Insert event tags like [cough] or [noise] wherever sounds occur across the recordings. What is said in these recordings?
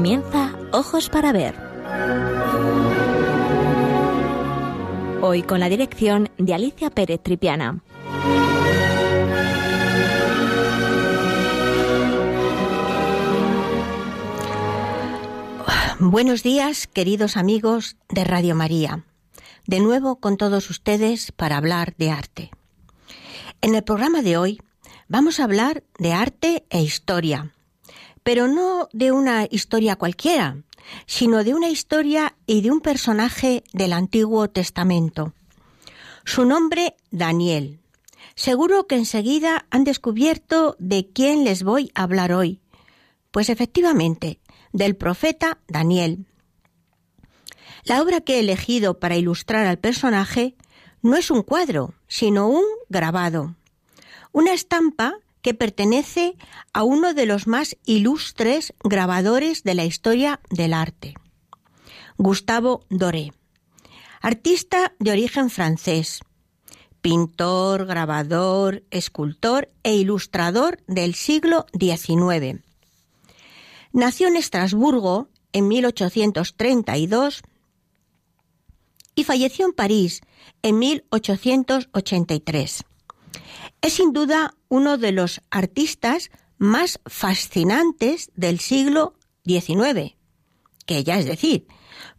Comienza Ojos para Ver. Hoy con la dirección de Alicia Pérez Tripiana. Buenos días, queridos amigos de Radio María. De nuevo con todos ustedes para hablar de arte. En el programa de hoy vamos a hablar de arte e historia, pero no de una historia cualquiera, sino de una historia y de un personaje del Antiguo Testamento. Su nombre, Daniel. Seguro que enseguida han descubierto de quién les voy a hablar hoy. Pues efectivamente, del profeta Daniel. La obra que he elegido para ilustrar al personaje no es un cuadro, sino un grabado. Una estampa que pertenece a uno de los más ilustres grabadores de la historia del arte, Gustavo Doré, artista de origen francés, pintor, grabador, escultor e ilustrador del siglo XIX. Nació en Estrasburgo en 1832 y falleció en París en 1883. Es sin duda uno de los artistas más fascinantes del siglo XIX, que ya es decir,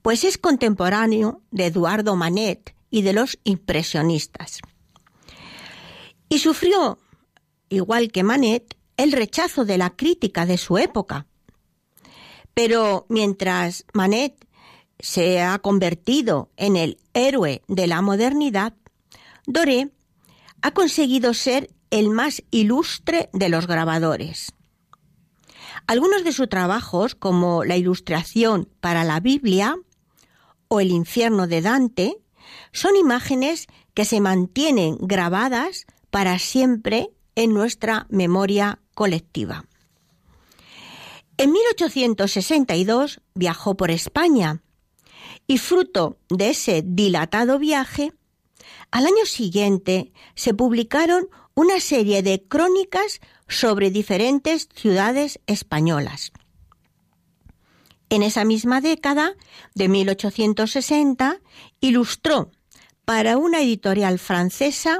pues es contemporáneo de Eduardo Manet y de los impresionistas. Y sufrió, igual que Manet, el rechazo de la crítica de su época. Pero mientras Manet se ha convertido en el héroe de la modernidad, Doré ha conseguido ser el más ilustre de los grabadores. Algunos de sus trabajos, como la ilustración para la Biblia o el infierno de Dante, son imágenes que se mantienen grabadas para siempre en nuestra memoria colectiva. En 1862 viajó por España y fruto de ese dilatado viaje, al año siguiente se publicaron una serie de crónicas sobre diferentes ciudades españolas. En esa misma década, de 1860, ilustró para una editorial francesa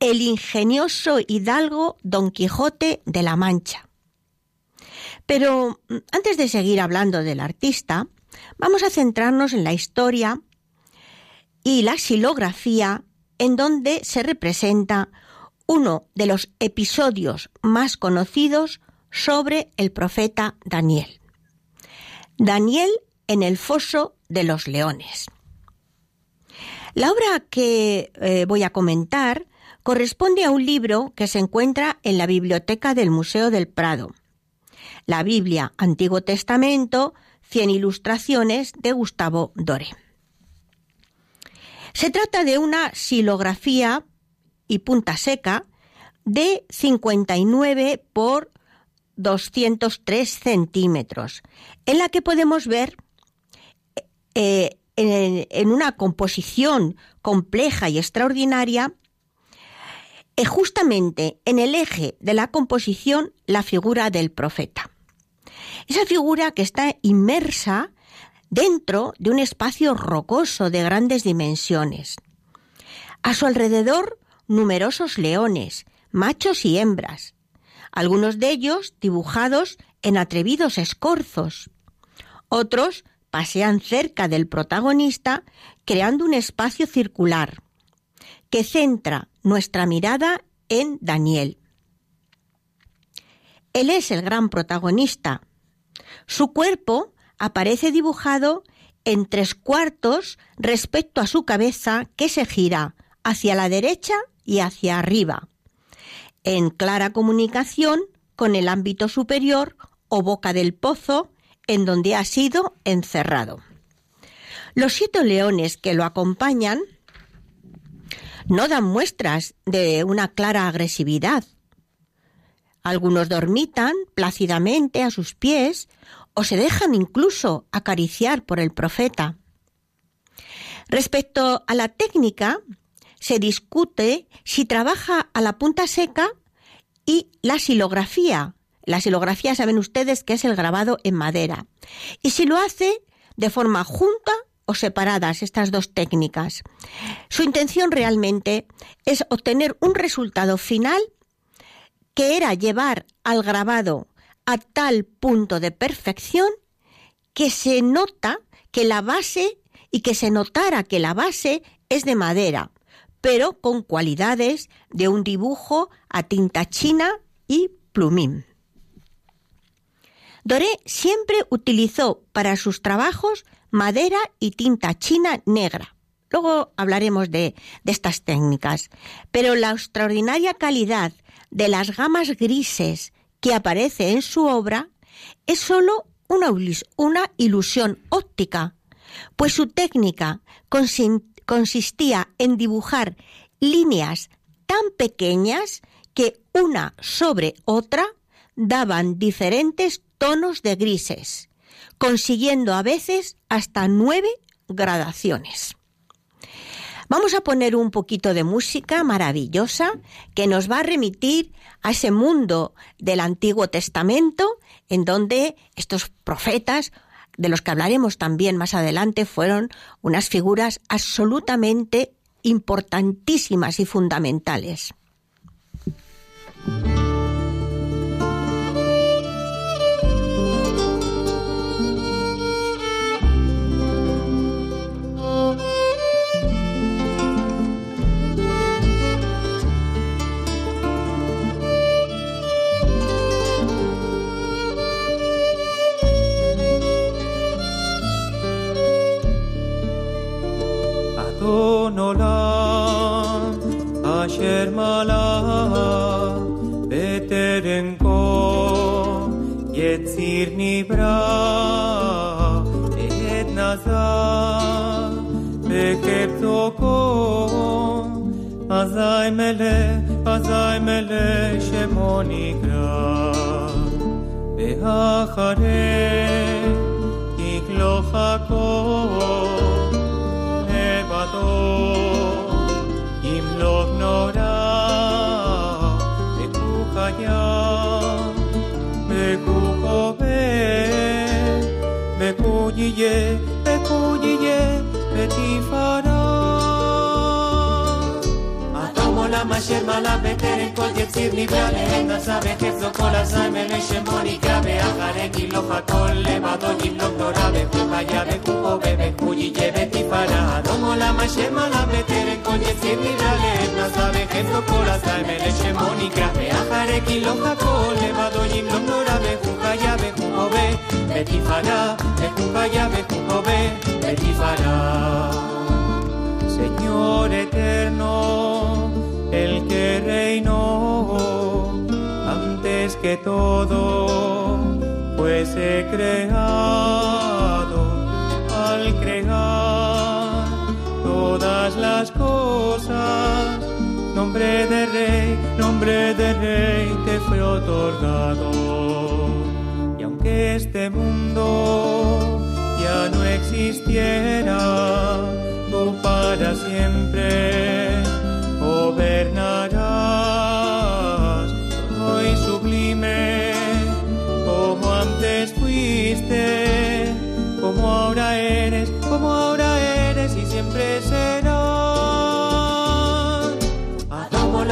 el ingenioso hidalgo Don Quijote de la Mancha. Pero mm, antes de seguir hablando del artista, vamos a centrarnos en la historia y la xilografía en donde se representa uno de los episodios más conocidos sobre el profeta Daniel. Daniel en el foso de los leones. La obra que eh, voy a comentar corresponde a un libro que se encuentra en la biblioteca del Museo del Prado. La Biblia Antiguo Testamento, 100 ilustraciones de Gustavo Dore. Se trata de una silografía y punta seca de 59 por 203 centímetros, en la que podemos ver eh, en, una composición compleja y extraordinaria, eh, justamente en el eje de la composición, la figura del profeta. Esa figura que está inmersa dentro de un espacio rocoso de grandes dimensiones. A su alrededor, numerosos leones, machos y hembras, algunos de ellos dibujados en atrevidos escorzos. Otros pasean cerca del protagonista creando un espacio circular que centra nuestra mirada en Daniel. Él es el gran protagonista. Su cuerpo aparece dibujado en tres cuartos respecto a su cabeza que se gira hacia la derecha y hacia arriba, en clara comunicación con el ámbito superior o boca del pozo en donde ha sido encerrado. Los siete leones que lo acompañan no dan muestras de una clara agresividad. Algunos dormitan plácidamente a sus pies o se dejan incluso acariciar por el profeta. Respecto a la técnica, se discute si trabaja a la punta seca y la silografía, La silografía saben ustedes que es el grabado en madera. Y si lo hace de forma junta o separadas estas dos técnicas. Su intención realmente es obtener un resultado final que era llevar al grabado a tal punto de perfección que se nota que la base y que se notara que la base es de madera, pero con cualidades de un dibujo a tinta china y plumín. Doré siempre utilizó para sus trabajos madera y tinta china negra. Luego hablaremos de, de, estas técnicas. Pero la extraordinaria calidad de las gamas grises que aparece en su obra es sólo una, ilusión óptica, pues su técnica consistía en dibujar líneas tan pequeñas que una sobre otra daban diferentes tonos de grises, consiguiendo a veces hasta nueve gradaciones. Vamos a poner un poquito de música maravillosa que nos va a remitir a ese mundo del Antiguo Testamento en donde estos profetas de los que hablaremos también más adelante, fueron unas figuras absolutamente importantísimas y fundamentales. Todas las cosas. Nombre de rey, nombre de rey te fue otorgado. Y aunque este mundo ya no existiera, tú para siempre gobernarás.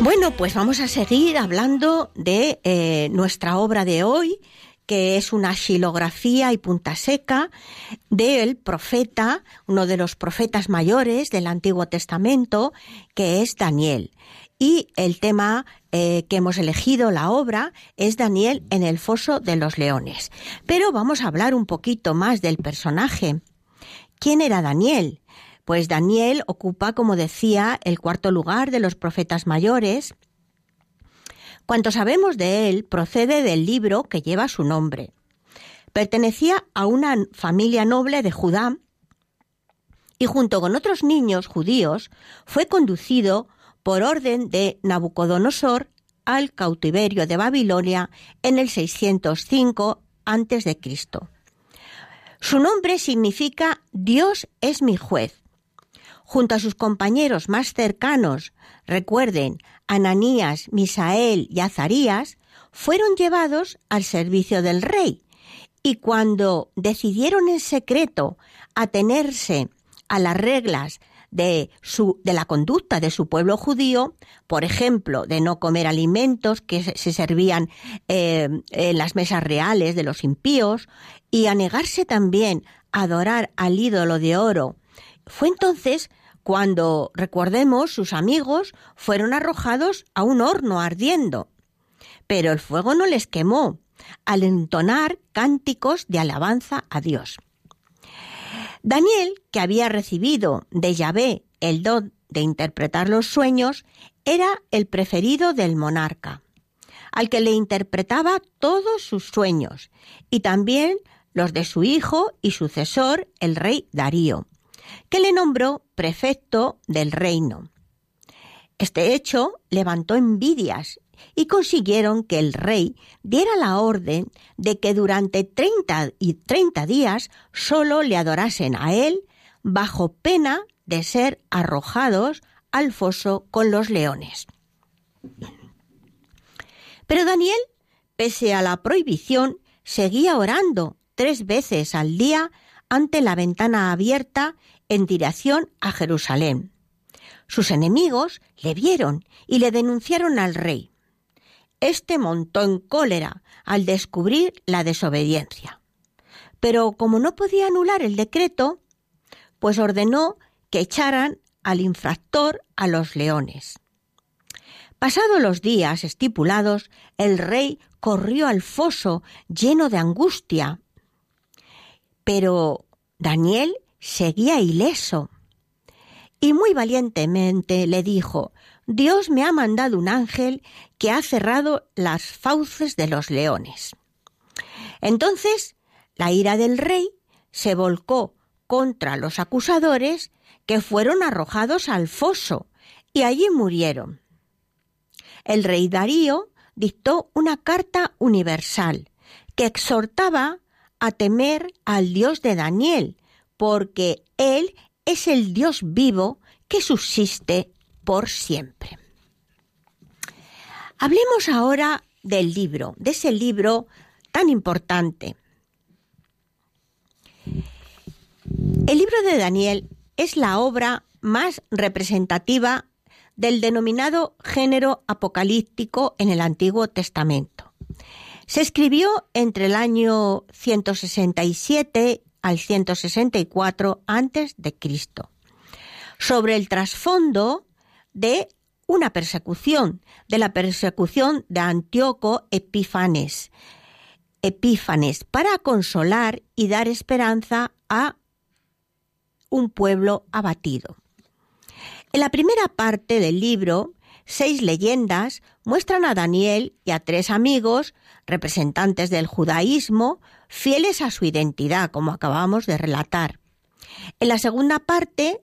Bueno, pues vamos a seguir hablando de eh, nuestra obra de hoy, que es una xilografía y punta seca del profeta, uno de los profetas mayores del Antiguo Testamento, que es Daniel. Y el tema eh, que hemos elegido, la obra, es Daniel en el foso de los leones. Pero vamos a hablar un poquito más del personaje. ¿Quién era Daniel? Pues Daniel ocupa, como decía, el cuarto lugar de los profetas mayores. Cuanto sabemos de él procede del libro que lleva su nombre. Pertenecía a una familia noble de Judá y junto con otros niños judíos fue conducido por orden de Nabucodonosor al cautiverio de Babilonia en el 605 a.C. Su nombre significa Dios es mi juez. Junto a sus compañeros más cercanos, recuerden, Ananías, Misael y Azarías, fueron llevados al servicio del rey, y cuando decidieron en secreto atenerse a las reglas de, su, de la conducta de su pueblo judío, por ejemplo, de no comer alimentos que se servían eh, en las mesas reales de los impíos, y a negarse también a adorar al ídolo de oro. Fue entonces cuando, recordemos, sus amigos fueron arrojados a un horno ardiendo. Pero el fuego no les quemó al entonar cánticos de alabanza a Dios. Daniel, que había recibido de Yahvé el don de interpretar los sueños, era el preferido del monarca, al que le interpretaba todos sus sueños y también los de su hijo y sucesor, el rey Darío, que le nombró prefecto del reino. Este hecho levantó envidias y consiguieron que el rey diera la orden de que durante treinta y treinta días solo le adorasen a él bajo pena de ser arrojados al foso con los leones. Pero Daniel, pese a la prohibición, seguía orando tres veces al día ante la ventana abierta en dirección a Jerusalén. Sus enemigos le vieron y le denunciaron al rey. Este montó en cólera al descubrir la desobediencia. Pero como no podía anular el decreto, pues ordenó que echaran al infractor a los leones. Pasados los días estipulados, el rey corrió al foso lleno de angustia. Pero Daniel seguía ileso. Y muy valientemente le dijo, Dios me ha mandado un ángel que ha cerrado las fauces de los leones. Entonces la ira del rey se volcó contra los acusadores que fueron arrojados al foso y allí murieron. El rey Darío dictó una carta universal que exhortaba a temer al Dios de Daniel, porque Él es el Dios vivo que subsiste por siempre. Hablemos ahora del libro, de ese libro tan importante. El libro de Daniel es la obra más representativa del denominado género apocalíptico en el Antiguo Testamento. Se escribió entre el año 167 al 164 antes de Cristo sobre el trasfondo de una persecución, de la persecución de Antíoco Epífanes, Epífanes, para consolar y dar esperanza a un pueblo abatido. En la primera parte del libro, seis leyendas muestran a Daniel y a tres amigos, representantes del judaísmo, fieles a su identidad, como acabamos de relatar. En la segunda parte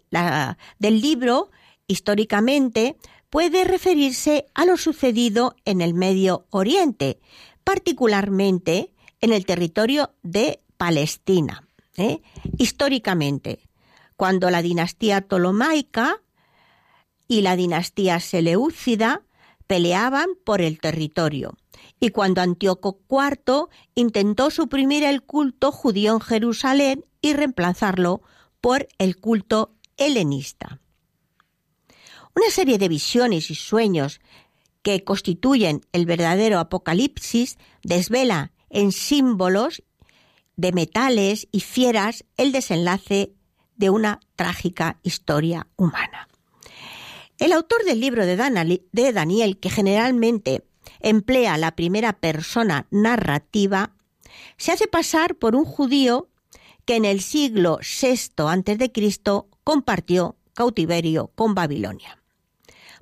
del libro históricamente puede referirse a lo sucedido en el Medio Oriente, particularmente en el territorio de Palestina. ¿eh? Históricamente, cuando la dinastía Ptolomaica y la dinastía Seleucida peleaban por el territorio, y cuando Antíoco IV intentó suprimir el culto judío en Jerusalén y reemplazarlo por el culto helenista. Una serie de visiones y sueños que constituyen el verdadero apocalipsis desvela en símbolos de metales y fieras el desenlace de una trágica historia humana. El autor del libro de Daniel, que generalmente emplea la primera persona narrativa, se hace pasar por un judío que en el siglo VI a.C. compartió cautiverio con Babilonia.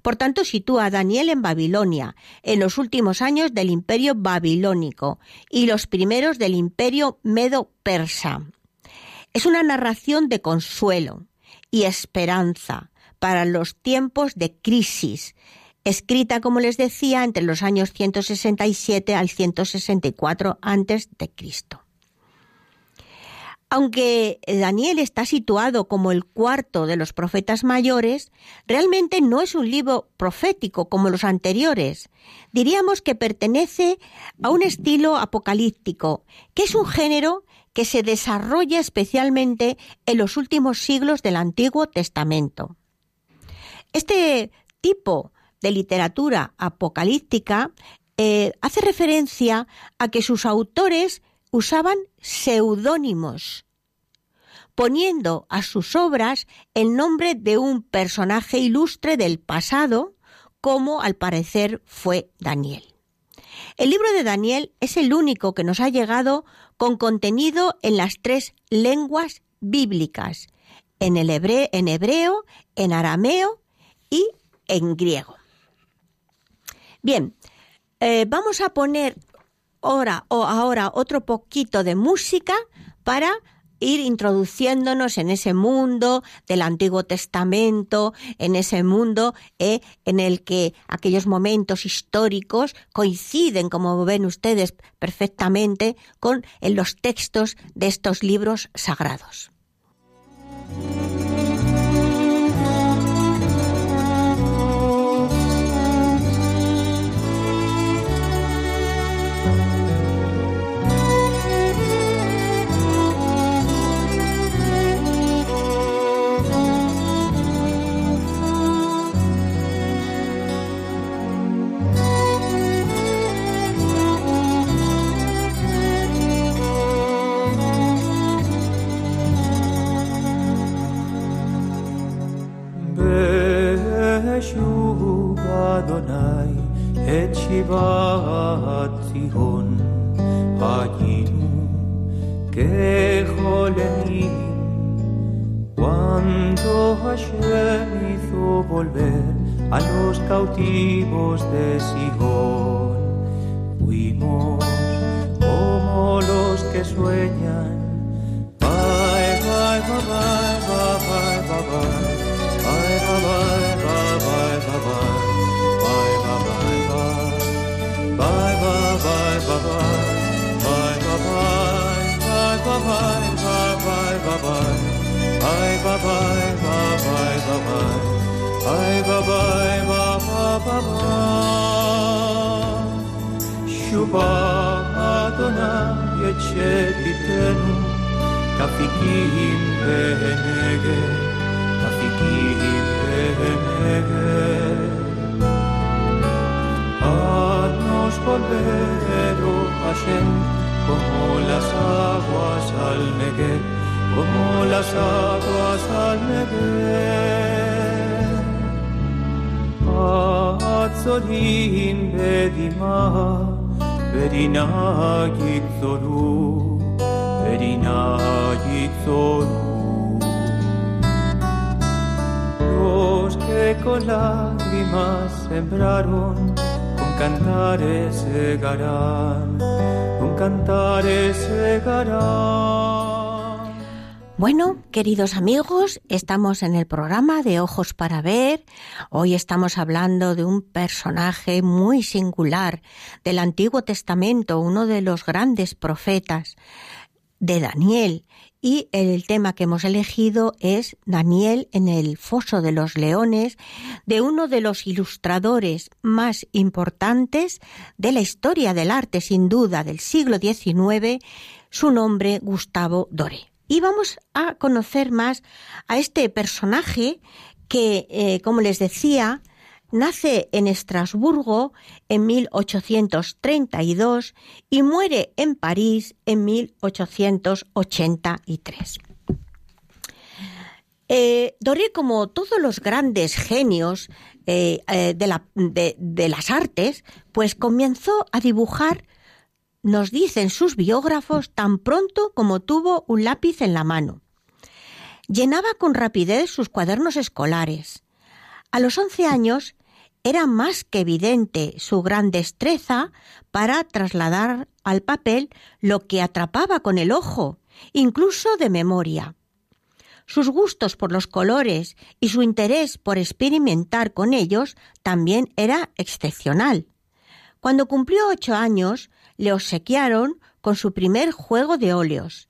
Por tanto, sitúa a Daniel en Babilonia, en los últimos años del imperio babilónico y los primeros del imperio medo-persa. Es una narración de consuelo y esperanza para los tiempos de crisis, escrita, como les decía, entre los años 167 al 164 antes de Cristo. Aunque Daniel está situado como el cuarto de los profetas mayores, realmente no es un libro profético como los anteriores. Diríamos que pertenece a un estilo apocalíptico, que es un género que se desarrolla especialmente en los últimos siglos del Antiguo Testamento. Este tipo de literatura apocalíptica eh, hace referencia a que sus autores usaban seudónimos, poniendo a sus obras el nombre de un personaje ilustre del pasado, como al parecer fue Daniel. El libro de Daniel es el único que nos ha llegado con contenido en las tres lenguas bíblicas, en, el hebreo, en hebreo, en arameo y en griego. Bien, eh, vamos a poner ahora o ahora otro poquito de música para ir introduciéndonos en ese mundo del Antiguo Testamento, en ese mundo eh, en el que aquellos momentos históricos coinciden, como ven ustedes perfectamente, con en los textos de estos libros sagrados. Los que con lágrimas sembraron, con cantares. Bueno, queridos amigos, estamos en el programa de Ojos para Ver. Hoy estamos hablando de un personaje muy singular del Antiguo Testamento, uno de los grandes profetas de Daniel, y el tema que hemos elegido es Daniel en el foso de los leones, de uno de los ilustradores más importantes de la historia del arte, sin duda, del siglo XIX, su nombre Gustavo Dore. Y vamos a conocer más a este personaje que, eh, como les decía, Nace en Estrasburgo en 1832 y muere en París en 1883. Eh, Doré, como todos los grandes genios eh, eh, de, de las artes, pues comenzó a dibujar, nos dicen sus biógrafos, tan pronto como tuvo un lápiz en la mano. Llenaba con rapidez sus cuadernos escolares. A los once años era más que evidente su gran destreza para trasladar al papel lo que atrapaba con el ojo, incluso de memoria. Sus gustos por los colores y su interés por experimentar con ellos también era excepcional. Cuando cumplió ocho años, le obsequiaron con su primer juego de óleos.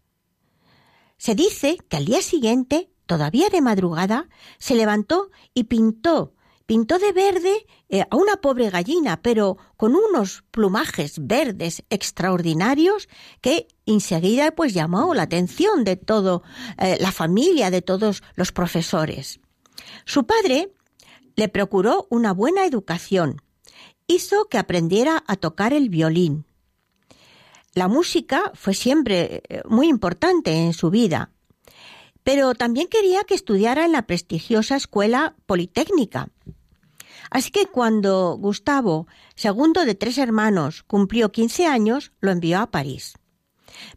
Se dice que al día siguiente, todavía de madrugada, se levantó y pintó pintó de verde eh, a una pobre gallina, pero con unos plumajes verdes extraordinarios que enseguida pues llamó la atención de toda eh, la familia, de todos los profesores. Su padre le procuró una buena educación, hizo que aprendiera a tocar el violín. La música fue siempre eh, muy importante en su vida, pero también quería que estudiara en la prestigiosa escuela politécnica. Así que cuando Gustavo, segundo de tres hermanos, cumplió 15 años, lo envió a París.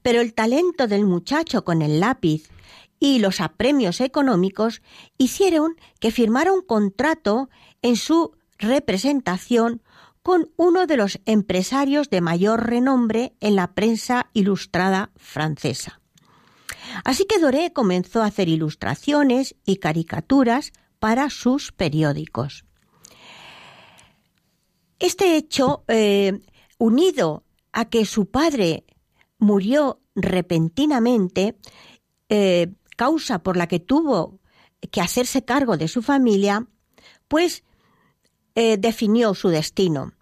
Pero el talento del muchacho con el lápiz y los apremios económicos hicieron que firmara un contrato en su representación con uno de los empresarios de mayor renombre en la prensa ilustrada francesa. Así que Doré comenzó a hacer ilustraciones y caricaturas para sus periódicos. Este hecho, eh, unido a que su padre murió repentinamente, eh, causa por la que tuvo que hacerse cargo de su familia, pues eh, definió su destino.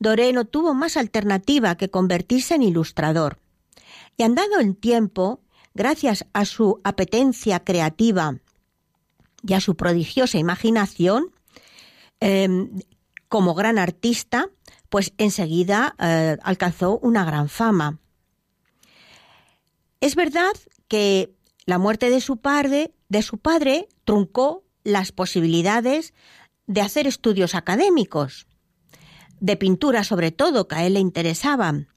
Doré no tuvo más alternativa que convertirse en ilustrador. Y andado el tiempo, gracias a su apetencia creativa y a su prodigiosa imaginación, como gran artista, pues enseguida eh, alcanzó una gran fama. Es verdad que la muerte de su padre, de su padre truncó las posibilidades de hacer estudios académicos, de pintura sobre todo, que a él le interesaban,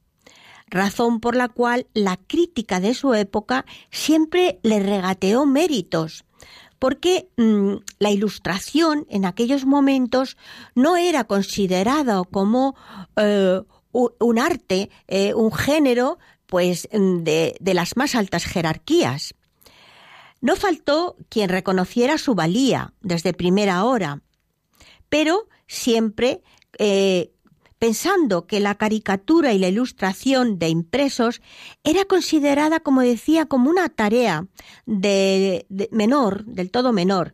razón por la cual la crítica de su época siempre le regateó méritos, porque mm, la ilustración en aquellos momentos no era considerada como eh, un arte, eh, un género, pues mm, de, las más altas jerarquías. No faltó quien reconociera su valía desde primera hora, pero siempre eh, pensando que la caricatura y la ilustración de impresos era considerada, como decía, como una tarea de, menor, del todo menor.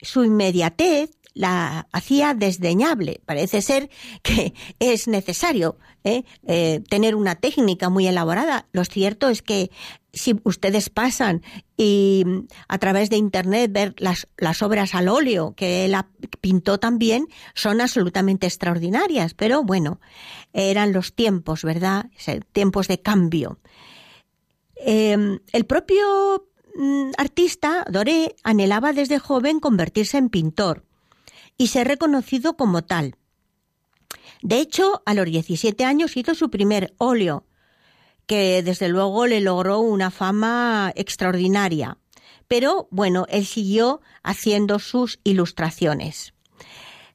Su inmediatez la hacía desdeñable. Parece ser que es necesario ¿eh? Eh, tener una técnica muy elaborada. Lo cierto es que si ustedes pasan y a través de internet ver las, las obras al óleo que él pintó también, son absolutamente extraordinarias. Pero bueno, eran los tiempos, ¿verdad? Tiempos de cambio. Em, el propio mm, artista, Doré, anhelaba desde joven convertirse en pintor y ser reconocido como tal. De hecho, a los 17 años hizo su primer óleo, que desde luego le logró una fama extraordinaria. Pero bueno, él siguió haciendo sus ilustraciones.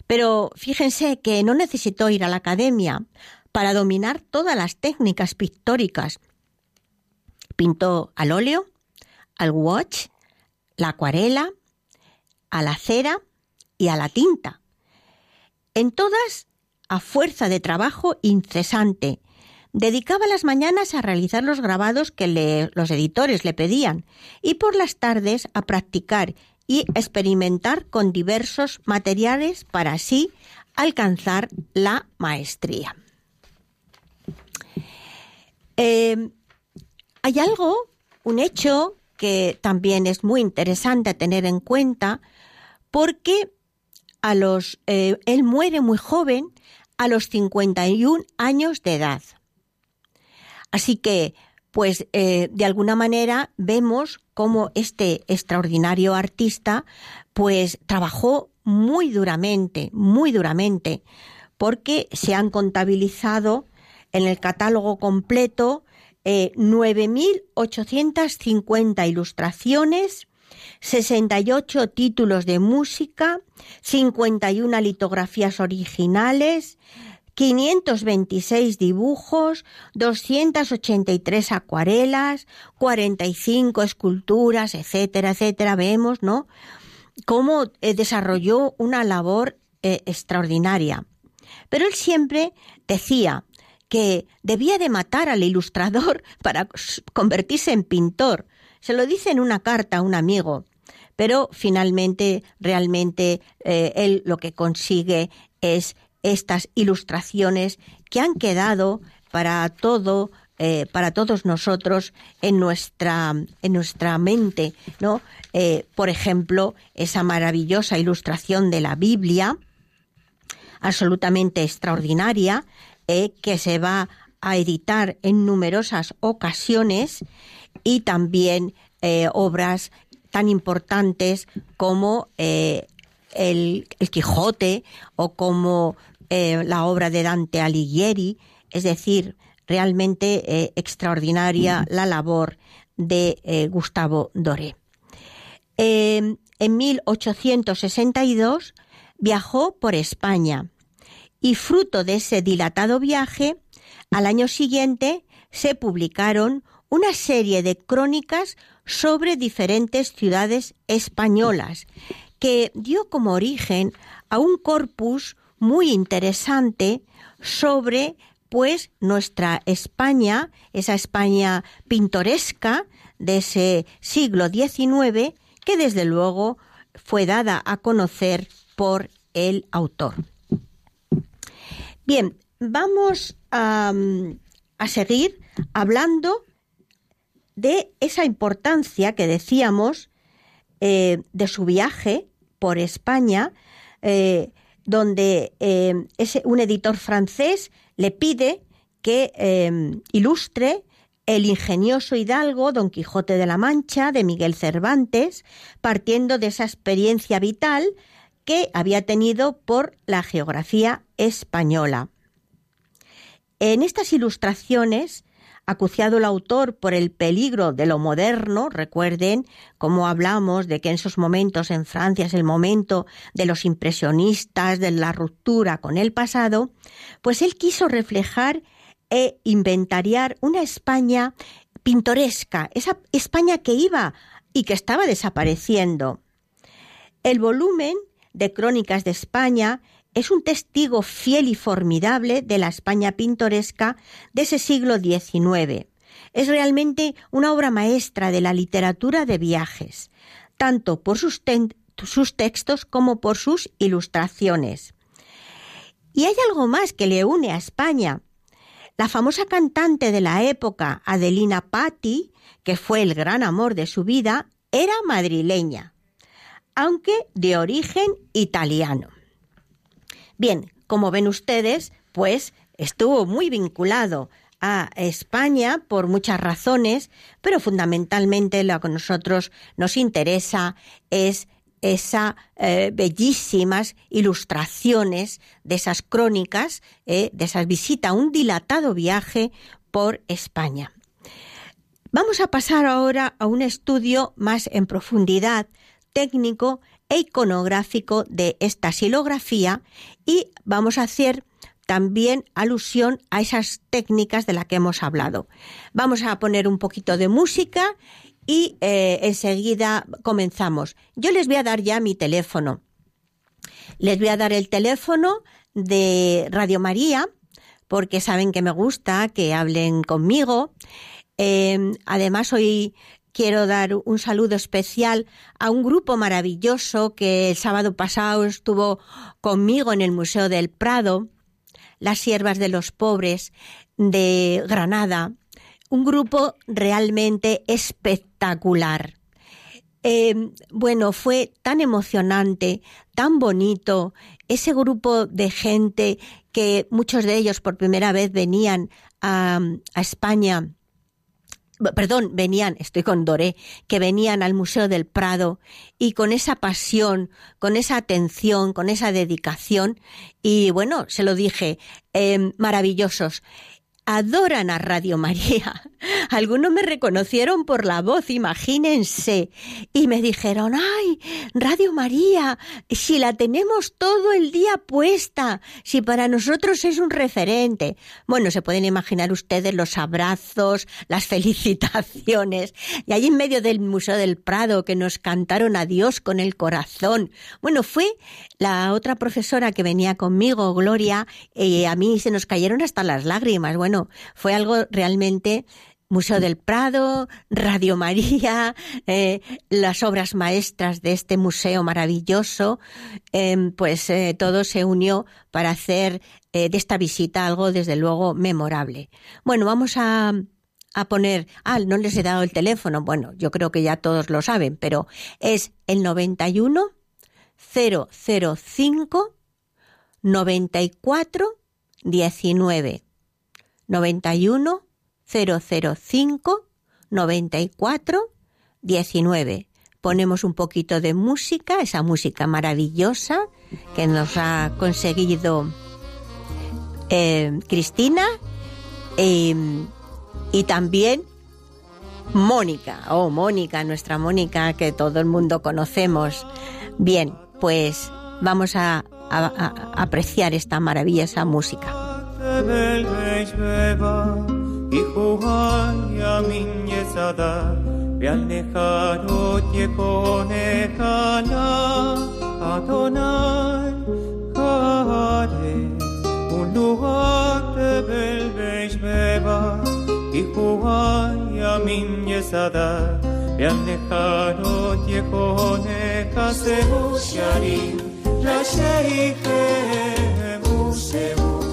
Pero fíjense que no necesitó ir a la academia para dominar todas las técnicas pictóricas. Pintó al óleo, al watch, la acuarela, a la cera y a la tinta. En todas, a fuerza de trabajo incesante, Dedicaba las mañanas a realizar los grabados que los editores le pedían y por las tardes a practicar y experimentar con diversos materiales para así alcanzar la maestría. Eh, hay algo, un hecho que también es muy interesante tener en cuenta porque eh, él muere muy joven a los 51 años de edad. Así que pues eh, de alguna manera vemos cómo este extraordinario artista pues trabajó muy duramente, muy duramente, porque se han contabilizado en el catálogo completo eh, 9.850 ilustraciones, 68 títulos de música, 51 litografías originales, 526 dibujos, 283 acuarelas, 45 esculturas, etcétera, etcétera. Vemos, ¿no? Cómo eh, desarrolló una labor eh, extraordinaria. Pero él siempre decía que debía de matar al ilustrador [laughs] para convertirse en pintor. Se lo dice en una carta a un amigo pero finalmente realmente eh, él lo que consigue es estas ilustraciones que han quedado para todo eh, para todos nosotros en nuestra en nuestra mente no eh, por ejemplo esa maravillosa ilustración de la Biblia absolutamente extraordinaria eh, que se va a editar en numerosas ocasiones y también obras tan importantes como el, el, Quijote o como eh, la obra de Dante Alighieri, es decir, realmente eh, extraordinaria la labor de eh, Gustavo Doré. en 1862 viajó por España y fruto de ese dilatado viaje, al año siguiente se publicaron una serie de crónicas sobre diferentes ciudades españolas que dio como origen a un corpus muy interesante sobre pues nuestra España, esa España pintoresca de ese siglo XIX, que desde luego fue dada a conocer por el autor. Bien, vamos a, seguir hablando de esa importancia que decíamos eh, de su viaje por España, eh, donde eh, un editor francés le pide que eh, ilustre el ingenioso hidalgo Don Quijote de la Mancha de Miguel Cervantes, partiendo de esa experiencia vital que había tenido por la geografía española. En estas ilustraciones acuciado el autor por el peligro de lo moderno, recuerden cómo hablamos de que en esos momentos en Francia es el momento de los impresionistas, de la ruptura con el pasado, pues él quiso reflejar e inventariar una España pintoresca, esa España que iba y que estaba desapareciendo. El volumen de Crónicas de España es un testigo fiel y formidable de la España pintoresca de ese siglo XIX. Es realmente una obra maestra de la literatura de viajes, tanto por sus, sus textos como por sus ilustraciones. Y hay algo más que le une a España. La famosa cantante de la época, Adelina Patti, que fue el gran amor de su vida, era madrileña, aunque de origen italiano. Bien, como ven ustedes, pues estuvo muy vinculado a España por muchas razones, pero fundamentalmente lo que a nosotros nos interesa es esas eh, bellísimas ilustraciones de esas crónicas, eh, de esas visitas, un dilatado viaje por España. Vamos a pasar ahora a un estudio más en profundidad técnico iconográfico de esta silografía y vamos a hacer también alusión a esas técnicas de las que hemos hablado. Vamos a poner un poquito de música y eh, enseguida comenzamos. Yo les voy a dar ya mi teléfono. Les voy a dar el teléfono de Radio María, porque saben que me gusta que hablen conmigo. Eh, además, hoy quiero dar un saludo especial a un grupo maravilloso que el sábado pasado estuvo conmigo en el Museo del Prado, las Siervas de los Pobres de Granada, un grupo realmente espectacular. Em, bueno, fue tan emocionante, tan bonito, ese grupo de gente que muchos de ellos por primera vez venían a, a España perdón, venían, estoy con Doré, que venían al Museo del Prado y con esa pasión, con esa atención, con esa dedicación. Y bueno, se lo dije, eh, maravillosos adoran a Radio María. [laughs] Algunos me reconocieron por la voz, imagínense, y me dijeron, ay, Radio María, si la tenemos todo el día puesta, si para nosotros es un referente. Bueno, se pueden imaginar ustedes los abrazos, las [laughs] felicitaciones, y allí en medio del Museo del Prado que nos cantaron a Dios con el corazón. Bueno, fue la otra profesora que venía conmigo, Gloria, y a mí se nos cayeron hasta las lágrimas. Bueno, fue algo realmente Museo del Prado, Radio María, [laughs] eh, las obras maestras de este museo maravilloso, em, pues eh, todo se unió para hacer eh, de esta visita algo desde luego memorable. Bueno, vamos a, a poner, ah, no les he dado el teléfono, bueno, yo creo que ya todos lo saben, pero es el 91 005 94 19. 91 005 94 19. Ponemos un poquito de música, esa música maravillosa que nos ha conseguido eh, Cristina y también Mónica, oh Mónica, nuestra Mónica que todo el mundo conocemos. Bien, pues vamos a apreciar esta maravillosa música. Belveș beba, i huhaia minje sada, Bial necharot je kone kana, Adonai, care, un luat de belveș beba, i huhaia minje sada, Bial necharot je kone kase usharim, la sheiche museu.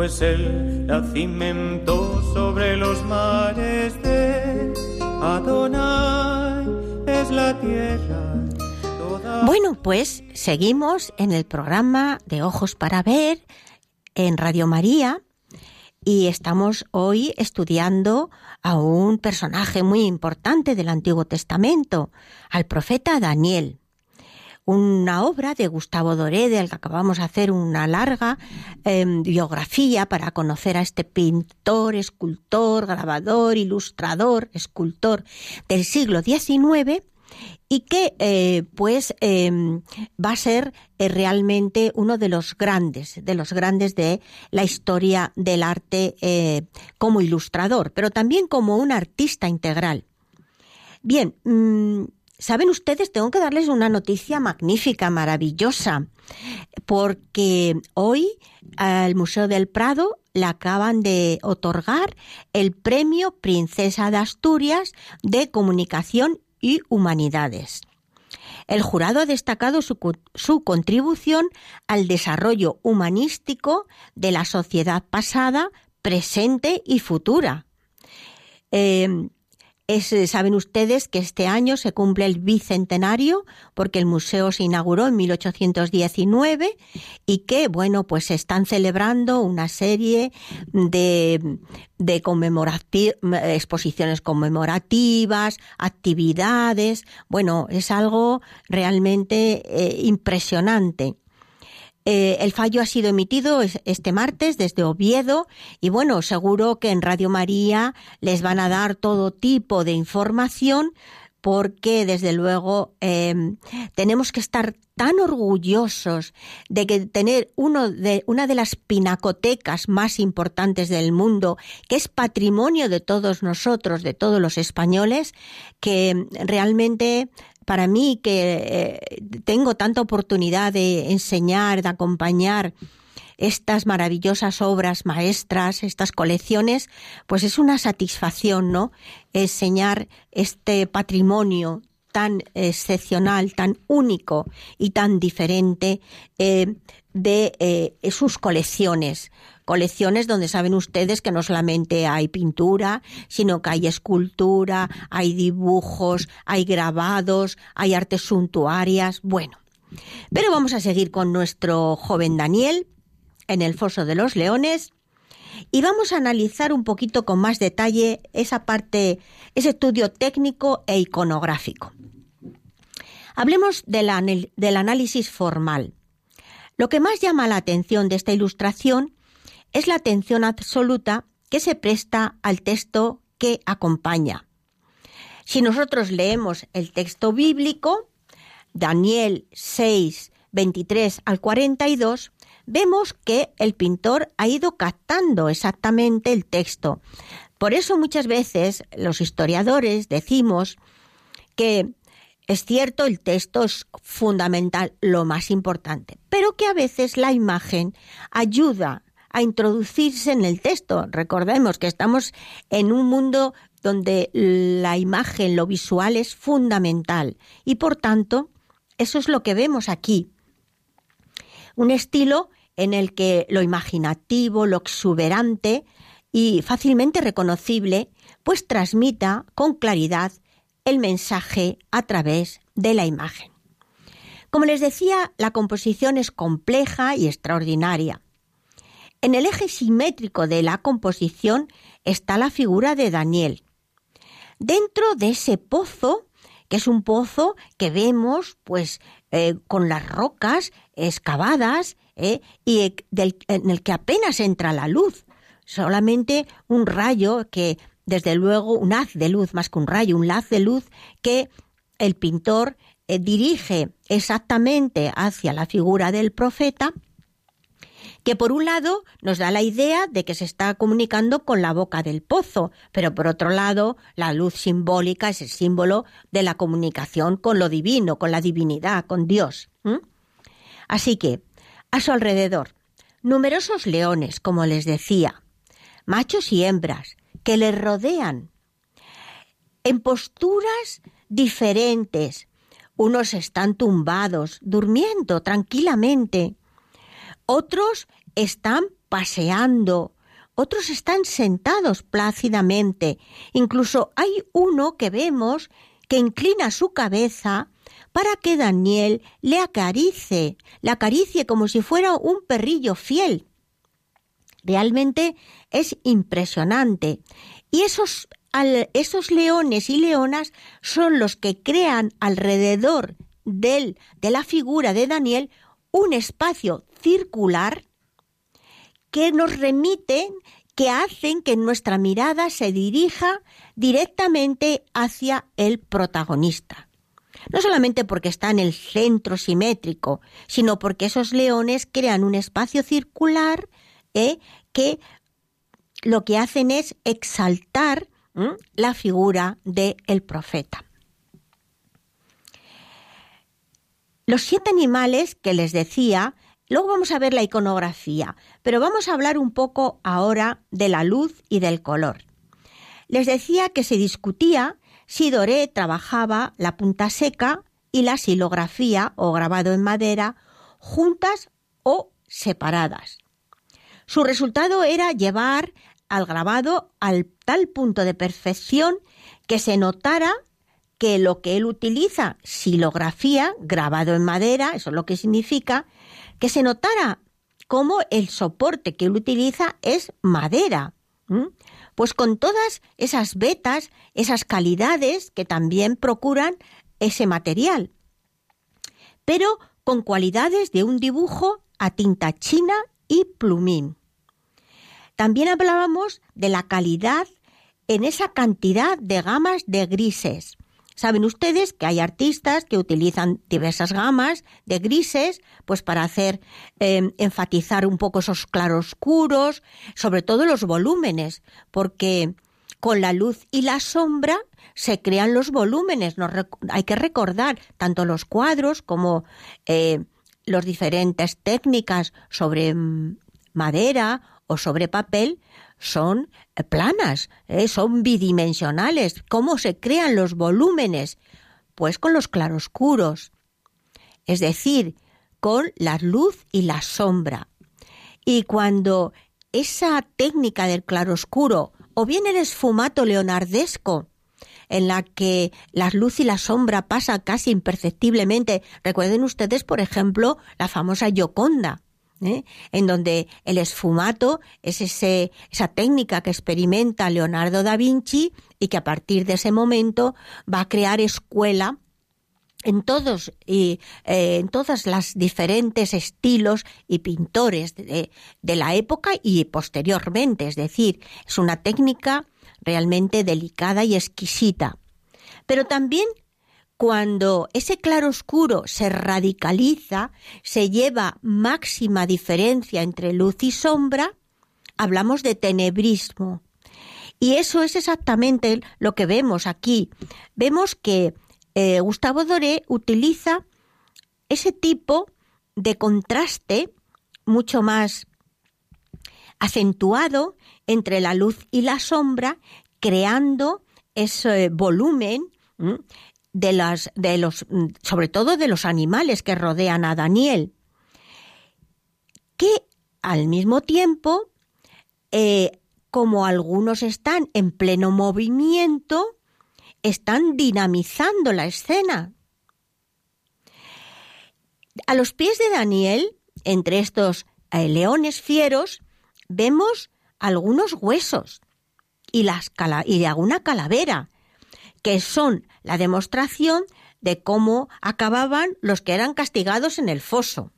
pues él la cimentó sobre los mares de Adonai es la tierra. Toda Bueno, pues seguimos en el programa de Ojos para Ver en Radio María y estamos hoy estudiando a un personaje muy importante del Antiguo Testamento, al profeta Daniel. Una obra de Gustavo Doré, del que acabamos de hacer una larga eh, biografía para conocer a este pintor, escultor, grabador, ilustrador, escultor del siglo XIX y que eh, pues eh, va a ser eh, realmente uno de los grandes, de los grandes de la historia del arte eh, como ilustrador, pero también como un artista integral. Bien, mm, saben ustedes, tengo que darles una noticia magnífica, maravillosa, porque hoy al Museo del Prado le acaban de otorgar el premio Princesa de Asturias de Comunicación y Humanidades. El jurado ha destacado su, su contribución al desarrollo humanístico de la sociedad pasada, presente y futura. Eh, es, eh, saben ustedes que este año se cumple el bicentenario porque el museo se inauguró en 1819 y que, bueno, pues se están celebrando una serie de, de conmemorati- exposiciones conmemorativas, actividades. Bueno, es algo realmente eh, impresionante. Eh, el fallo ha sido emitido este martes desde Oviedo y bueno, seguro que en Radio María les van a dar todo tipo de información porque desde luego em, tenemos que estar tan orgullosos de tener uno de, una de las pinacotecas más importantes del mundo, que es patrimonio de todos nosotros, de todos los españoles, que realmente para mí que eh, tengo tanta oportunidad de enseñar, de acompañar estas maravillosas obras maestras, estas colecciones, pues es una satisfacción, ¿no? Enseñar este patrimonio tan excepcional, tan único y tan diferente eh, de eh, sus colecciones. Colecciones donde saben ustedes que no solamente hay pintura, sino que hay escultura, hay dibujos, hay grabados, hay artes suntuarias. Bueno, pero vamos a seguir con nuestro joven Daniel, en el Foso de los Leones y vamos a analizar un poquito con más detalle esa parte, ese estudio técnico e iconográfico. Hablemos del, del análisis formal. Lo que más llama la atención de esta ilustración es la atención absoluta que se presta al texto que acompaña. Si nosotros leemos el texto bíblico, Daniel 6, 23 al 42, vemos que el pintor ha ido captando exactamente el texto. Por eso muchas veces los historiadores decimos que es cierto, el texto es fundamental, lo más importante, pero que a veces la imagen ayuda a introducirse en el texto. Recordemos que estamos en un mundo donde la imagen, lo visual es fundamental y por tanto eso es lo que vemos aquí. Un estilo en el que lo imaginativo, lo exuberante y fácilmente reconocible, pues transmita con claridad el mensaje a través de la imagen. Como les decía, la composición es compleja y extraordinaria. En el eje simétrico de la composición está la figura de Daniel. Dentro de ese pozo, que es un pozo que vemos pues eh, con las rocas excavadas ¿eh? y en el que apenas entra la luz. Solamente un rayo que, desde luego, un haz de luz, más que un rayo, un haz de luz que el pintor eh, dirige exactamente hacia la figura del profeta, que por un lado nos da la idea de que se está comunicando con la boca del pozo, pero por otro lado la luz simbólica es el símbolo de la comunicación con lo divino, con la divinidad, con Dios. Así que a su alrededor, numerosos leones, como les decía, machos y hembras, que les rodean, en posturas diferentes. Unos están tumbados, durmiendo tranquilamente. Otros están paseando. Otros están sentados plácidamente. Incluso hay uno que vemos que inclina su cabeza para que Daniel le acarice, le acaricie como si fuera un perrillo fiel. Realmente es impresionante. Y esos, esos leones y leonas son los que crean alrededor de la figura de Daniel un espacio circular que nos remiten, que hacen que nuestra mirada se dirija directamente hacia el protagonista no solamente porque está en el centro simétrico, sino porque esos leones crean un espacio circular ¿eh? que lo que hacen es exaltar la figura del profeta. Los siete animales que les decía, luego vamos a ver la iconografía, pero vamos a hablar un poco ahora de la luz y del color. Les decía que se discutía si Doré trabajaba la punta seca y la silografía o grabado en madera juntas o separadas. Su resultado era llevar al grabado al tal punto de perfección que se notara que lo que él utiliza, silografía, grabado en madera, eso es lo que significa, que se notara como el soporte que él utiliza es madera. Pues con todas esas vetas, esas calidades que también procuran ese material, pero con cualidades de un dibujo a tinta china y plumín. También hablábamos de la calidad en esa cantidad de gamas de grises. Saben ustedes que hay artistas que utilizan diversas gamas de grises, pues para hacer em, enfatizar un poco esos claroscuros, sobre todo los volúmenes, porque con la luz y la sombra se crean los volúmenes. hay que recordar tanto los cuadros como eh, las diferentes técnicas sobre mm, madera o sobre papel son eh, planas, eh, son bidimensionales. ¿Cómo se crean los volúmenes? Pues con los claroscuros, es decir, con la luz y la sombra. Y cuando esa técnica del claroscuro, o bien el esfumato leonardesco, en la que la luz y la sombra pasan casi imperceptiblemente. Recuerden ustedes, por ejemplo, la famosa Gioconda, ¿eh? en donde el esfumato es ese, esa técnica que experimenta Leonardo da Vinci y que a partir de ese momento va a crear escuela en todos y eh, en todas las diferentes estilos y pintores de, de, la época y posteriormente, es decir, es una técnica realmente delicada y exquisita. Pero también cuando ese claroscuro se radicaliza, se lleva máxima diferencia entre luz y sombra, hablamos de tenebrismo. Y eso es exactamente lo que vemos aquí. Vemos que eh, Gustavo Doré utiliza ese tipo de contraste mucho más acentuado entre la luz y la sombra, creando ese volumen de las, de los, sobre todo de los animales que rodean a Daniel, que al mismo tiempo, eh, como algunos están en pleno movimiento, están dinamizando la escena. A los pies de Daniel, entre estos eh, leones fieros, vemos algunos huesos y, las y de alguna calavera, que son la demostración de cómo acababan los que eran castigados en el foso.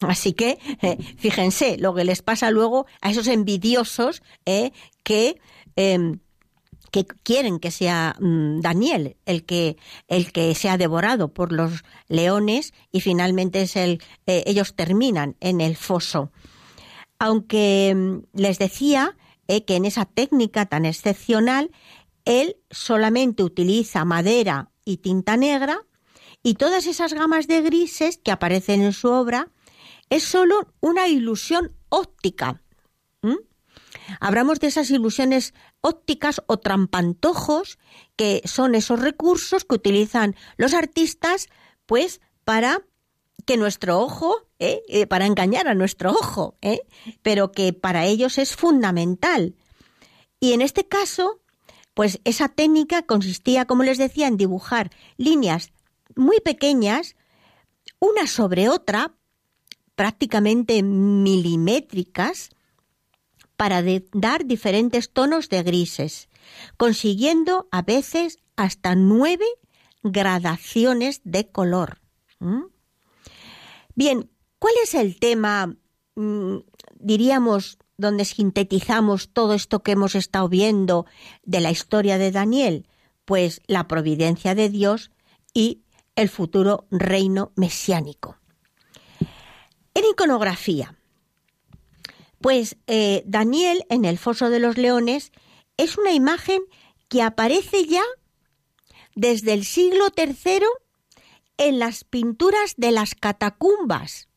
Así que eh, fíjense lo que les pasa luego a esos envidiosos eh, que, em, que quieren que sea mm, Daniel el que, el que sea devorado por los leones y finalmente es el, eh, ellos terminan en el foso. Aunque em, les decía que en esa técnica tan excepcional él solamente utiliza madera y tinta negra y todas esas gamas de grises que aparecen en su obra es solo una ilusión óptica. Hablamos de esas ilusiones ópticas o trampantojos que son esos recursos que utilizan los artistas pues para que nuestro ojo, ¿eh? Eh, para engañar a nuestro ojo, ¿eh? pero que para ellos es fundamental. Y en este caso, pues esa técnica consistía, como les decía, en dibujar líneas muy pequeñas, una sobre otra, prácticamente milimétricas, para dar diferentes tonos de grises, consiguiendo a veces hasta nueve gradaciones de color. Bien, ¿cuál es el tema, mm, diríamos, donde sintetizamos todo esto que hemos estado viendo de la historia de Daniel? Pues la providencia de Dios y el futuro reino mesiánico. En iconografía, pues eh, Daniel en el foso de los leones es una imagen que aparece ya desde el siglo III en las pinturas de las catacumbas.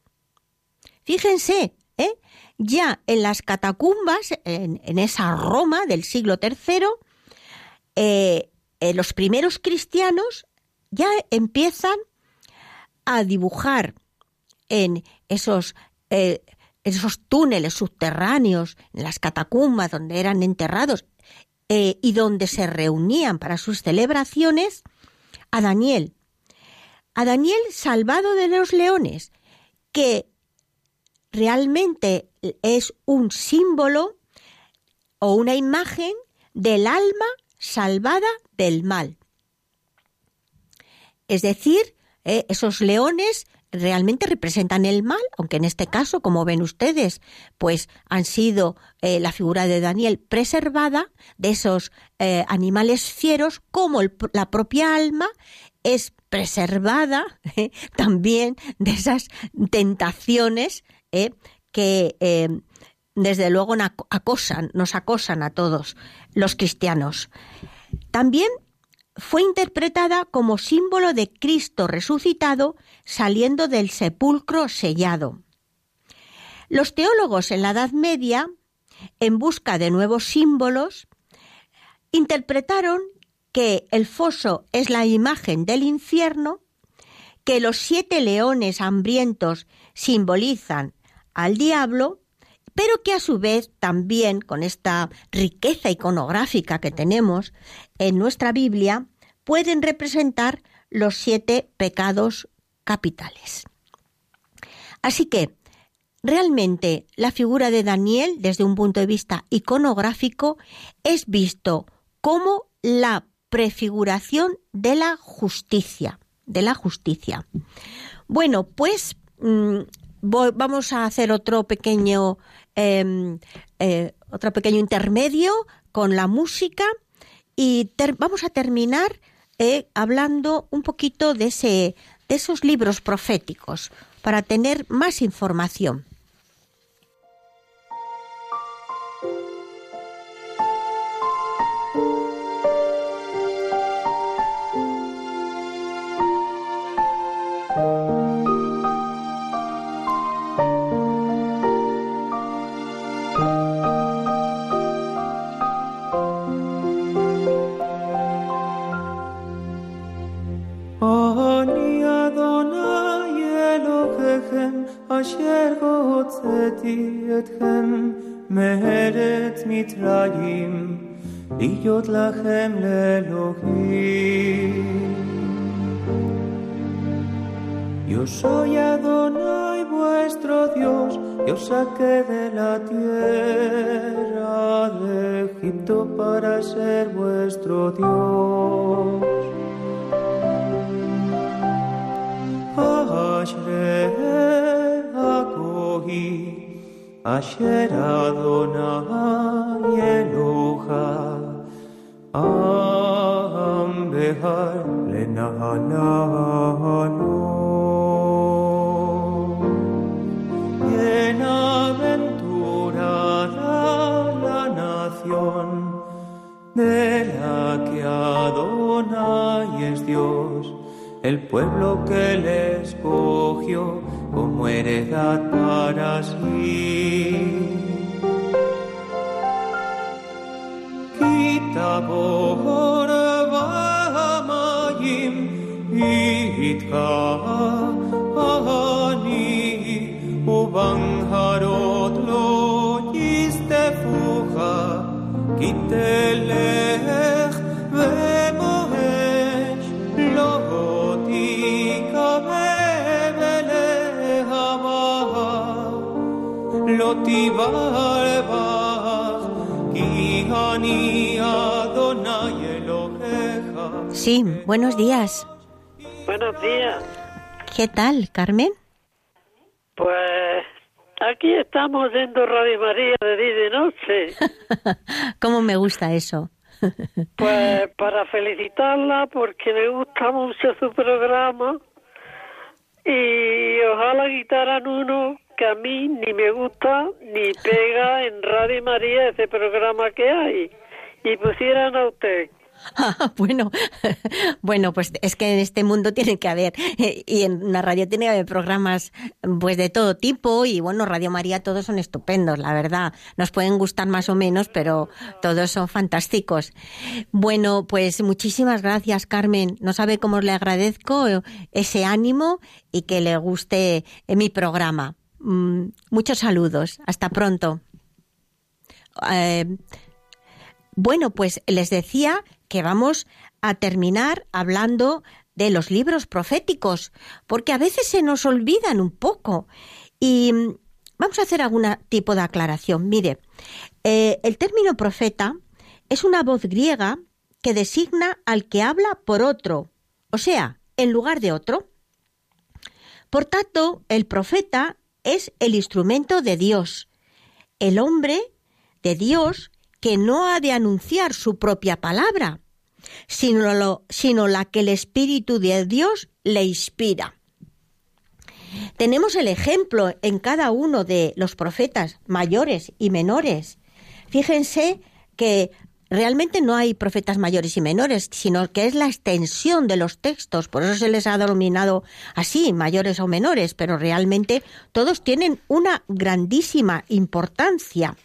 Fíjense. Ya en las catacumbas, en, esa Roma del siglo III, eh, eh, los primeros cristianos ya empiezan a dibujar en esos, eh, esos túneles subterráneos, en las catacumbas donde eran enterrados y donde se reunían para sus celebraciones, a Daniel. A Daniel salvado de los leones, que realmente es un símbolo o una imagen del alma salvada del mal. Es decir, eh, esos leones realmente representan el mal, aunque en este caso, como ven ustedes, pues han sido eh, la figura de Daniel preservada de esos eh, animales fieros, como la propia alma es preservada [laughs] también de esas tentaciones que desde luego acosan, nos acosan a todos los cristianos. También fue interpretada como símbolo de Cristo resucitado saliendo del sepulcro sellado. Los teólogos en la Edad Media, en busca de nuevos símbolos, interpretaron que el foso es la imagen del infierno, que los siete leones hambrientos simbolizan al diablo, pero que a su vez también, con esta riqueza iconográfica que tenemos en nuestra Biblia, pueden representar los siete pecados capitales. Así que, realmente, la figura de Daniel, desde un punto de vista iconográfico, es visto como la prefiguración de la justicia, de la justicia. Bueno, pues mm, vamos a hacer otro pequeño, em, eh, otro pequeño intermedio con la música y vamos a terminar eh, hablando un poquito de, ese, de esos libros proféticos para tener más información. Adonai Adonai Elokechem Asher hotzeti etchem Meheretz mitrayim Liot lachem lelohim. Yo soy Adonai vuestro Dios Yo saqué de la tierra de Egipto para ser vuestro Dios. Ashrei אשר אדוני אלוהה עם בהר לנהלנו. Bienaventurada la nación de la que Adonai es Dios, el pueblo que le escogió como heredad para sí. Quita por Ani Uban Harot lo Kitelech Vemohesh Sí, buenos días. Buenos días. ¿Qué tal, Carmen? Pues aquí estamos viendo Radio María de día y de noche. [laughs] ¿Cómo me gusta eso? [laughs] pues para felicitarla porque me gusta mucho su programa y ojalá quitaran uno que a mí ni me gusta ni pega en Radio María ese programa que hay y pusieran a usted. [laughs] bueno, [laughs] bueno, pues es que en este mundo tiene que haber y en la radio tiene que haber programas pues de todo tipo y bueno, Radio María todos son estupendos, la verdad. Nos pueden gustar más o menos, pero todos son fantásticos. Bueno, pues muchísimas gracias, Carmen. No sabe cómo le agradezco ese ánimo y que le guste mi programa. Mm, muchos saludos. Hasta pronto. Eh, bueno, pues les decía que vamos a terminar hablando de los libros proféticos, porque a veces se nos olvidan un poco. Y mm, vamos a hacer algún tipo de aclaración. Mire, eh, el término profeta es una voz griega que designa al que habla por otro, o sea, en lugar de otro. Por tanto, el profeta es el instrumento de Dios, el hombre de Dios que no ha de anunciar su propia palabra, sino, la que el Espíritu de Dios le inspira. Tenemos el ejemplo en cada uno de los profetas mayores y menores. Fíjense que realmente no hay profetas mayores y menores, sino que es la extensión de los textos, por eso se les ha denominado así, mayores o menores, pero realmente todos tienen una grandísima importancia.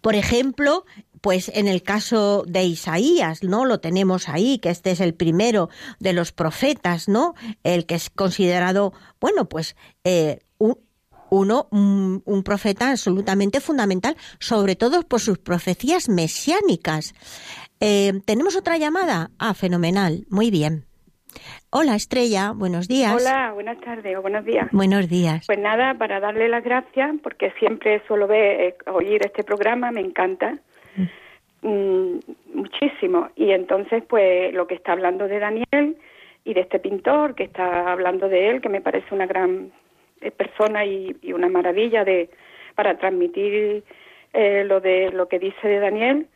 Por ejemplo, pues en el caso de Isaías, ¿no? Lo tenemos ahí, que este es el primero de los profetas, ¿no? El que es considerado, bueno, pues eh, uno, un, profeta absolutamente fundamental, sobre todo por sus profecías mesiánicas. Eh, ¿Tenemos otra llamada? Ah, fenomenal, muy bien. Hola Estrella, buenos días. Hola, buenas tardes o buenos días. Buenos días. Pues nada, para darle las gracias, porque siempre suelo ver, eh, oír este programa, me encanta. Mm, muchísimo. Y entonces, pues lo que está hablando de Daniel y de este pintor, que está hablando de él, que me parece una gran persona y, una maravilla de para transmitir eh, lo de lo que dice de Daniel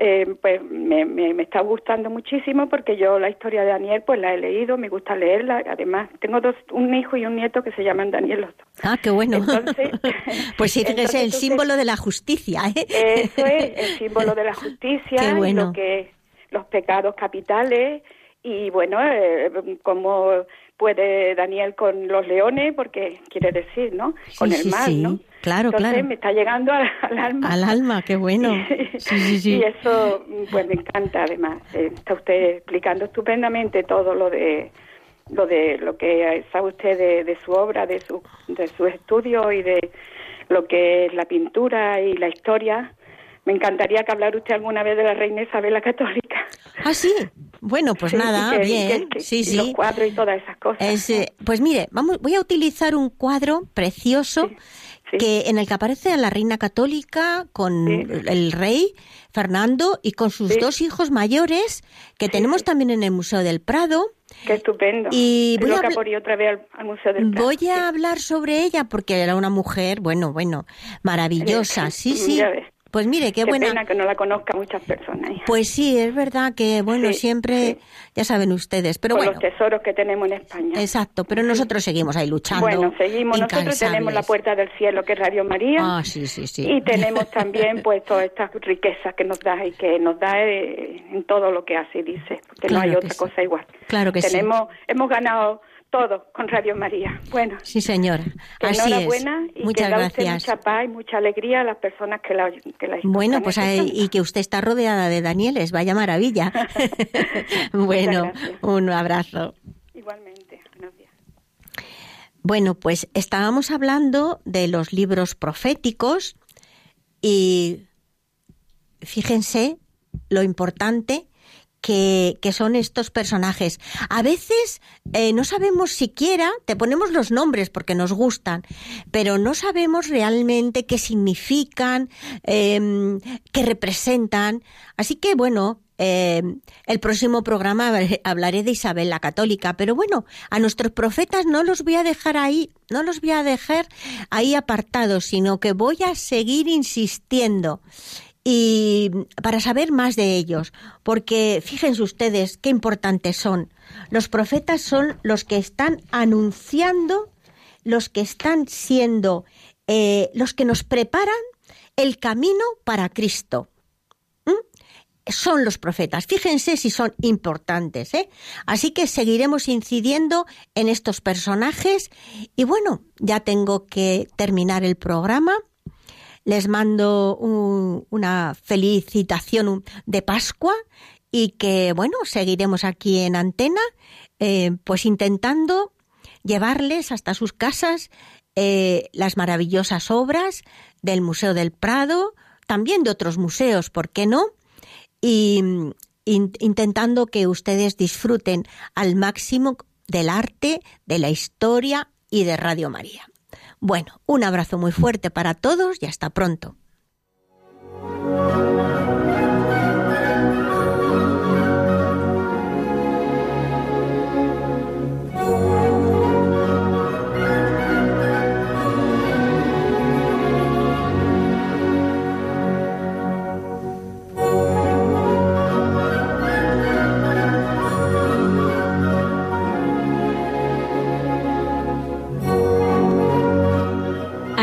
eh, pues me, me, está gustando muchísimo porque yo la historia de Daniel pues la he leído, me gusta leerla, además tengo dos, un hijo y un nieto que se llaman Daniel los Ah, qué bueno. [laughs] pues sí, es el símbolo de la justicia. ¿eh? Eso es, el [laughs] símbolo de la justicia, lo que los pecados capitales y bueno, eh, como puede Daniel con los leones, porque quiere decir, ¿no? Con el mar, ¿no? Claro, Entonces me está llegando al, alma. Al alma, qué bueno. [laughs] y eso, pues me encanta además. Eh, está usted explicando estupendamente todo lo de lo de lo que sabe usted de, de su obra, de su de su estudio y de lo que es la pintura y la historia. Me encantaría que hablara usted alguna vez de la reina Isabel la Católica. Ah, sí. [laughs] Bueno, pues nada, bien. sí, sí. Los cuadros y todas esas cosas. Eh, pues mire, vamos, voy a utilizar un cuadro precioso que en el que aparece a la reina católica con el rey Fernando y con sus dos hijos mayores que tenemos también en el Museo del Prado. Qué estupendo. Y voy a, por otra vez al, Museo del Prado. Voy a hablar sobre ella porque era una mujer, bueno, bueno, maravillosa. Sí, [laughs] sí. Pues mire, qué, buena. pena que no la conozca muchas personas. Pues sí, es verdad que, bueno, siempre, ya saben ustedes, pero bueno. los tesoros que tenemos en España. Exacto, pero nosotros seguimos ahí luchando. Bueno, seguimos. Nosotros tenemos la Puerta del Cielo, que es Radio María. Ah, sí, sí, sí. Y tenemos [laughs] también, pues, todas estas riquezas que nos da y que nos da eh, en todo lo que hace y dice, porque no hay otra cosa igual. Claro que tenemos, Hemos ganado todo con Radio María. Bueno. Sí, señora. Así es. Y Muchas que gracias. mucha paz y mucha alegría a las personas que la, que la Bueno, pues y que usted está rodeada de Danieles, vaya maravilla. [laughs] [laughs] bueno, un abrazo. Igualmente. Buenos días. Bueno, pues estábamos hablando de los libros proféticos y fíjense lo importante que, son estos personajes. A veces eh, no sabemos siquiera, te ponemos los nombres porque nos gustan, pero no sabemos realmente qué significan, em, qué representan. Así que bueno, em, el próximo programa hablaré de Isabel la Católica, pero bueno, a nuestros profetas no los voy a dejar ahí, no los voy a dejar ahí apartados, sino que voy a seguir insistiendo y para saber más de ellos, porque fíjense ustedes qué importantes son. Los profetas son los que están anunciando, los que están siendo, eh, los que nos preparan el camino para Cristo. ¿Mm? Son los profetas. Fíjense si son importantes. ¿eh? Así que seguiremos incidiendo en estos personajes. Y bueno, ya tengo que terminar el programa les mando una felicitación de Pascua y que, bueno, seguiremos aquí en antena, eh, pues intentando llevarles hasta sus casas eh, las maravillosas obras del Museo del Prado, también de otros museos, ¿por qué no? Y intentando que ustedes disfruten al máximo del arte, de la historia y de Radio María. Bueno, un abrazo muy fuerte para todos y hasta pronto.